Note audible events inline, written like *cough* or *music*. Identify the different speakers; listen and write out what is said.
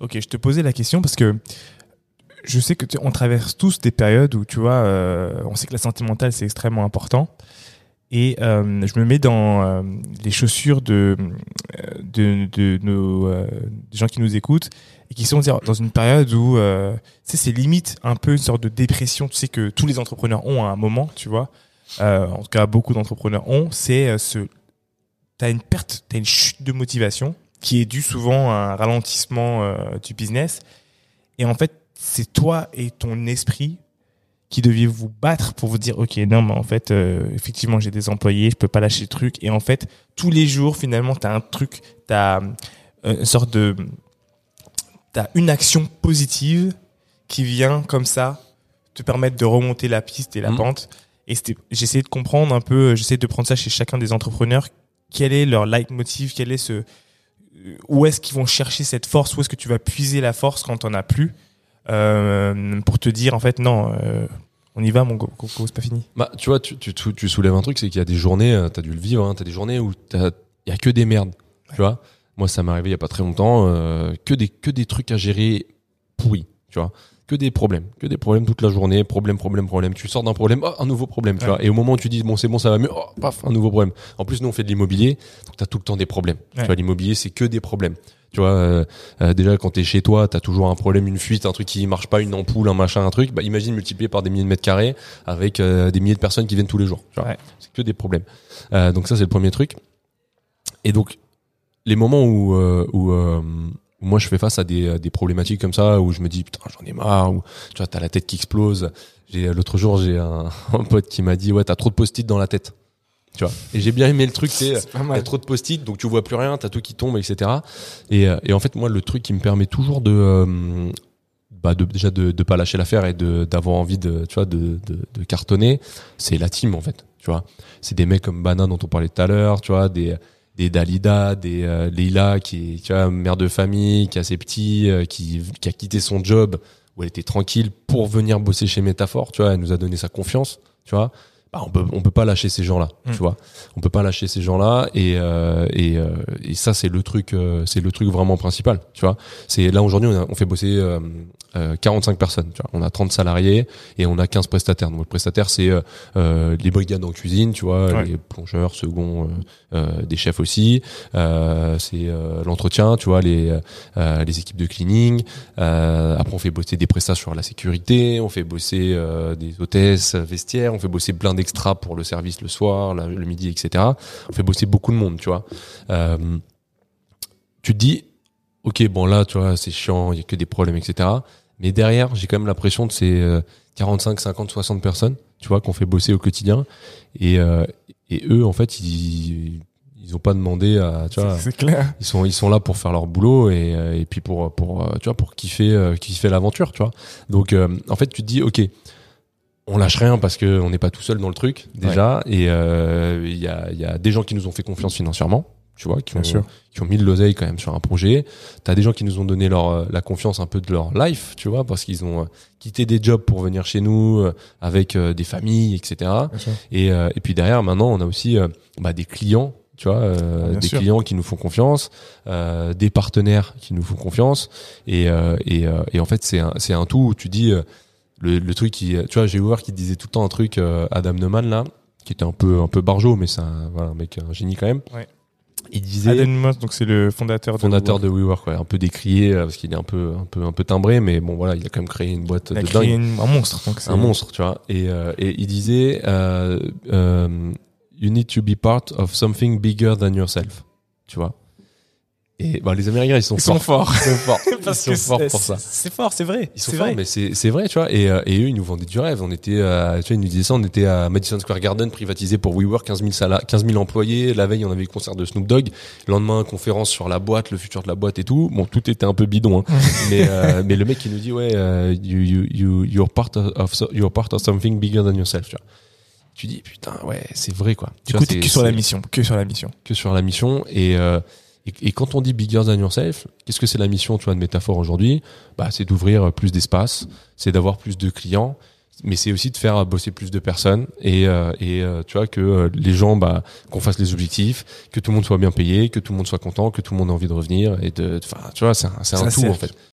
Speaker 1: Ok, je te posais la question parce que je sais que on traverse tous des périodes où tu vois, euh, on sait que la santé mentale c'est extrêmement important. Et euh, je me mets dans euh, les chaussures de, de, nos des gens qui nous écoutent et qui sont dans une période où tu sais, c'est limite un peu une sorte de dépression. Tu sais que tous les entrepreneurs ont à un moment, tu vois. En tout cas, beaucoup d'entrepreneurs ont. C'est ce, t'as une perte, t'as une chute de motivation qui est due souvent à un ralentissement euh, du business. Et en fait, c'est toi et ton esprit qui deviez vous battre pour vous dire ok non mais en fait euh, effectivement j'ai des employés je peux pas lâcher le truc et en fait tous les jours finalement tu as un truc tu as une sorte de t'as une action positive qui vient comme ça te permettre de remonter la piste et la
Speaker 2: Mhm.
Speaker 1: pente et j'essayais de comprendre un peu j'essayais de prendre ça chez chacun des entrepreneurs quel est leur leitmotiv? Quel est ce où est-ce qu'ils vont chercher cette force? Où est-ce que tu vas puiser la force quand t'en as plus? Euh, pour te dire en fait non euh, on y va mon go- coco c'est pas fini.
Speaker 2: Bah, tu vois, tu, tu, soulèves un truc, c'est qu'il y a des journées, euh, t'as dû le vivre, hein, t'as des journées où t'as- il y a que des merdes, tu vois. Moi, ça m'est arrivé il y a pas très longtemps, euh, que des que des trucs à gérer pourris, tu vois. Que des problèmes, que des problèmes toute la journée, problème, problème, problème. Tu sors d'un problème, oh, un nouveau problème, tu
Speaker 1: Ouais.
Speaker 2: vois. Et au moment où tu dis bon, c'est bon, ça va mieux, oh, paf, un nouveau problème. En plus, nous on fait de l'immobilier, donc t'as tout le temps des problèmes.
Speaker 1: Ouais.
Speaker 2: Tu vois, l'immobilier c'est que des problèmes. Tu vois, euh, euh, déjà quand t'es chez toi, t'as toujours un problème, une fuite, un truc qui marche pas, une ampoule, un machin, un truc. Bah imagine multiplié par des milliers de mètres carrés avec euh, des milliers de personnes qui viennent tous les jours.
Speaker 1: Ouais.
Speaker 2: C'est que des problèmes. Donc ça c'est le premier truc. Et donc les moments où moi je fais face à des, à des problématiques comme ça, où je me dis putain j'en ai marre, ou tu vois t'as la tête qui explose. J'ai l'autre jour j'ai un, *laughs* un pote qui m'a dit ouais t'as trop de post-it dans la tête. Tu vois. Et j'ai bien aimé le truc, c'est *laughs*
Speaker 1: pas
Speaker 2: T'as trop de post-it, donc tu vois plus rien, t'as tout qui tombe, etc. Et, euh, et en fait, moi, le truc qui me permet toujours de, euh, bah, de déjà de, de pas lâcher l'affaire et de d'avoir envie de, tu vois, de, de, de cartonner, c'est la team en fait. Tu vois, c'est des mecs comme Bana dont on parlait tout à l'heure, tu vois, des des Dalida, des euh, Leila qui est, tu vois, mère de famille, qui a ses petits, euh, qui, qui a quitté son job où elle était tranquille pour venir bosser chez Métaphore, tu vois, elle nous a donné sa confiance, tu vois. Bah, on peut on peut pas lâcher ces gens-là,
Speaker 1: Mm.
Speaker 2: tu vois on peut pas lâcher ces gens-là et euh, et, euh, et ça c'est le truc euh, c'est le truc vraiment principal tu vois c'est là aujourd'hui on, on fait bosser euh, euh, 45 personnes tu vois. On a 30 salariés et on a 15 prestataires. Donc le prestataire c'est euh, euh, les brigades en cuisine tu vois
Speaker 1: Ouais.
Speaker 2: les plongeurs seconds euh, euh, des chefs aussi. Euh, c'est euh, l'entretien tu vois les euh, les équipes de cleaning. Euh, après on fait bosser des prestations sur la sécurité on fait bosser euh, des hôtesses vestiaires on fait bosser plein d'extras pour le service le soir la- le midi etc on fait bosser beaucoup de monde tu vois. Euh, tu te dis ok bon là tu vois c'est chiant il y a que des problèmes etc mais derrière j'ai quand même l'impression de ces euh, 45 50 60 personnes tu vois qu'on fait bosser au quotidien. Et euh, et eux en fait ils ils ont pas demandé à tu vois
Speaker 1: clair.
Speaker 2: ils sont ils sont là pour faire leur boulot et, euh, et puis pour pour euh, tu vois pour kiffer kiffer l'aventure tu vois. Donc en fait tu te dis ok on lâche rien parce que on n'est pas tout seul dans le truc déjà. Et euh, il y a il y a des gens qui nous ont fait confiance financièrement tu vois qui ont
Speaker 1: sûr.
Speaker 2: qui ont mis de l'oseille quand même sur un projet t'as des gens qui nous ont donné leur euh, la confiance un peu de leur life tu vois parce qu'ils ont euh, quitté des jobs pour venir chez nous euh, avec des familles etc et, et puis derrière, maintenant, on a aussi bah, des clients, tu vois, euh, des
Speaker 1: sûr.
Speaker 2: clients qui nous font confiance, euh, des partenaires qui nous font confiance. Et, euh, et, euh, et en fait, c'est un, c'est un tout où tu dis, le, le truc qui, tu vois, j'ai ouvert qui disait tout le temps un truc, Adam Neumann, là, qui était un peu, un peu barjot, mais c'est un, voilà, un mec, un génie quand même.
Speaker 1: Ouais.
Speaker 2: Il disait,
Speaker 1: Moss donc c'est le fondateur de WeWork.
Speaker 2: de WeWork, ouais, un peu décrié, euh, parce qu'il est un peu, un peu, un peu timbré, mais bon, voilà, il a quand même créé une boîte
Speaker 1: il a
Speaker 2: de
Speaker 1: créé
Speaker 2: dingue
Speaker 1: une- un monstre donc
Speaker 2: un monstre, tu vois. Et, euh, et il disait, euh, you need to be part of something bigger than yourself, tu vois. Et bah, les Américains, ils sont
Speaker 1: ils sont
Speaker 2: forts. Ils sont forts. ils sont forts *laughs* pour ça.
Speaker 1: c'est fort c'est vrai
Speaker 2: Ils sont forts,
Speaker 1: vrai
Speaker 2: mais c'est vrai, tu vois. Et, euh, et eux, ils nous vendaient du rêve. On était, à, tu vois, ils nous disaient ça. On était à Madison Square Garden, privatisé pour WeWork, 15 000 sala 15 000 employés. La veille, on avait le concert de Snoop Dogg. Le lendemain, conférence sur la boîte, le futur de la boîte et tout. Bon, tout était un peu bidon, hein. mais euh, mais le mec, il nous dit ouais, euh, you you you you're part of so- you're part of something bigger than yourself, tu vois. Tu dis putain, ouais, c'est vrai quoi. Tu
Speaker 1: du
Speaker 2: vois,
Speaker 1: coup t'es que sur la mission que sur la mission
Speaker 2: que sur la mission et euh, et, et quand on dit bigger than yourself, qu'est-ce que c'est la mission, tu vois, de métaphore aujourd'hui? Bah, c'est d'ouvrir plus d'espace, c'est d'avoir plus de clients, mais c'est aussi de faire bosser plus de personnes et euh, et euh, tu vois que euh, les gens bah qu'on fasse les objectifs que tout le monde soit bien payé que tout le monde soit content que tout le monde ait envie de revenir et de enfin tu vois c'est un, c'est un tout en fait